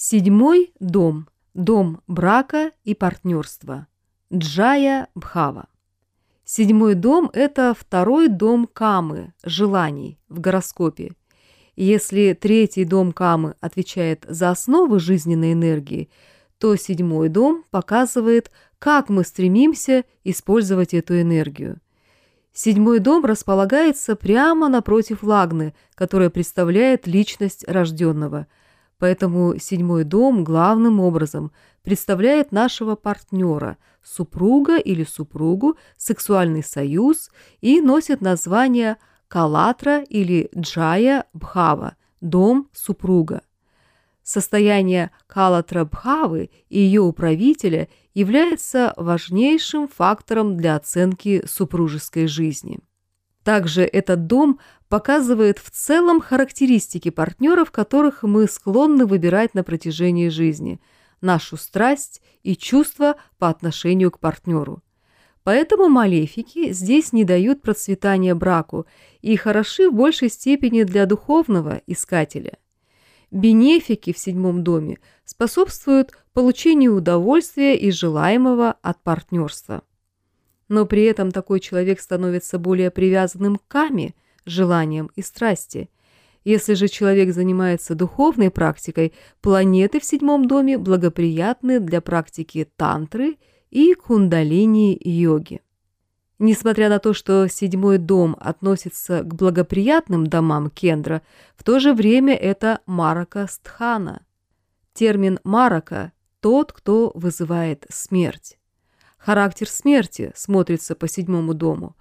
Седьмой дом. Дом брака и партнерства. Джая Бхава. Седьмой дом – это второй дом Камы, желаний, в гороскопе. Если третий дом Камы отвечает за основы жизненной энергии, то седьмой дом показывает, как мы стремимся использовать эту энергию. Седьмой дом располагается прямо напротив Лагны, которая представляет личность рожденного. Поэтому седьмой дом главным образом представляет нашего партнера, супруга или супругу, сексуальный союз и носит название Калатра или Джая Бхава – дом супруга. Состояние Калатра Бхавы и ее управителя является важнейшим фактором для оценки супружеской жизни. Также этот дом показывает в целом характеристики партнеров, которых мы склонны выбирать на протяжении жизни, нашу страсть и чувства по отношению к партнеру. Поэтому малефики здесь не дают процветания браку и хороши в большей степени для духовного искателя. Бенефики в седьмом доме способствуют получению удовольствия и желаемого от партнерства. Но при этом такой человек становится более привязанным к каме, желаниям и страсти. Если же человек занимается духовной практикой, планеты в седьмом доме благоприятны для практики тантры – и кундалини-йоги. Несмотря на то, что седьмой дом относится к благоприятным домам Кендра, в то же время это Марака Стхана. Термин Марака – тот, кто вызывает смерть. Характер смерти смотрится по седьмому дому,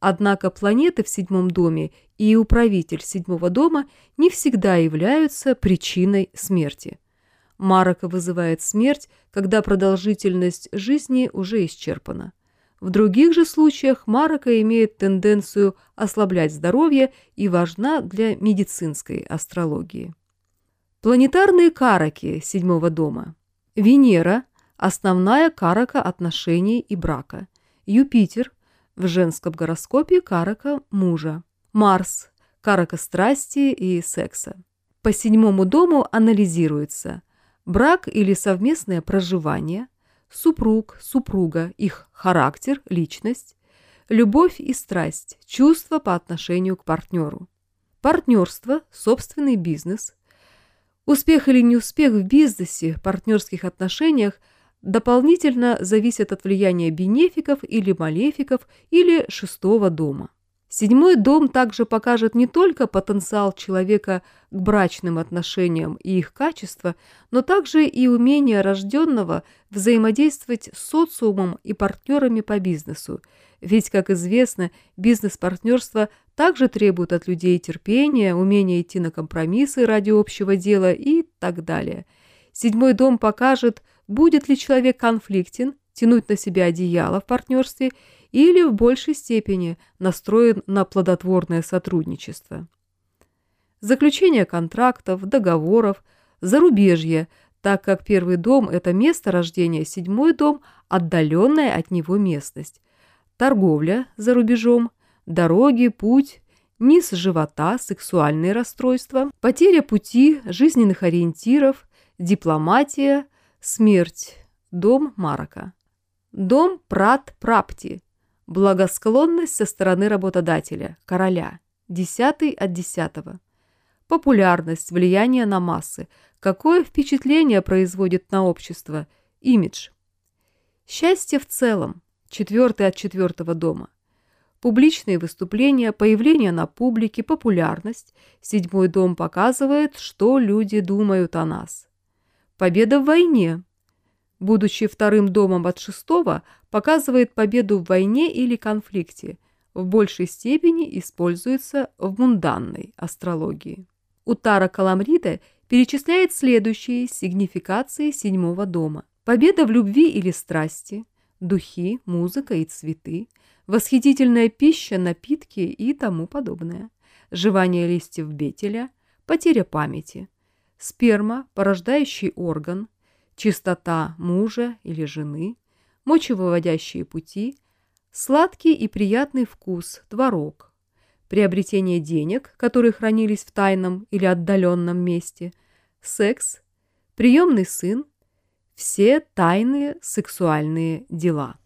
однако планеты в седьмом доме и управитель седьмого дома не всегда являются причиной смерти. Марака вызывает смерть, когда продолжительность жизни уже исчерпана. В других же случаях марака имеет тенденцию ослаблять здоровье и важна для медицинской астрологии. Планетарные караки седьмого дома. Венера – основная карака отношений и брака. Юпитер – в женском гороскопе карака мужа. Марс – карака страсти и секса. По седьмому дому анализируется – брак или совместное проживание, супруг, супруга, их характер, личность, любовь и страсть, чувства по отношению к партнеру, партнерство, собственный бизнес. Успех или неуспех в бизнесе, партнерских отношениях дополнительно зависит от влияния бенефиков или малефиков или шестого дома. Седьмой дом также покажет не только потенциал человека к брачным отношениям и их качество, но также и умение рожденного взаимодействовать с социумом и партнерами по бизнесу. Ведь, как известно, бизнес-партнерство также требует от людей терпения, умения идти на компромиссы ради общего дела и так далее. Седьмой дом покажет, будет ли человек конфликтен, тянуть на себя одеяло в партнерстве или в большей степени настроен на плодотворное сотрудничество. Заключение контрактов, договоров, зарубежье, так как первый дом – это место рождения, седьмой дом – отдаленная от него местность, торговля за рубежом, дороги, путь, низ живота, сексуальные расстройства, потеря пути, жизненных ориентиров, дипломатия, смерть, дом Марака. Дом Прат-Прапти Благосклонность со стороны работодателя, короля. Десятый от десятого. Популярность, влияние на массы. Какое впечатление производит на общество? Имидж. Счастье в целом. Четвертый от четвертого дома. Публичные выступления, появление на публике, популярность. Седьмой дом показывает, что люди думают о нас. Победа в войне будучи вторым домом от шестого, показывает победу в войне или конфликте, в большей степени используется в мунданной астрологии. Утара Каламрида перечисляет следующие сигнификации седьмого дома. Победа в любви или страсти, духи, музыка и цветы, восхитительная пища, напитки и тому подобное, жевание листьев бетеля, потеря памяти, сперма, порождающий орган, чистота мужа или жены, мочевыводящие пути, сладкий и приятный вкус, творог, приобретение денег, которые хранились в тайном или отдаленном месте, секс, приемный сын, все тайные сексуальные дела.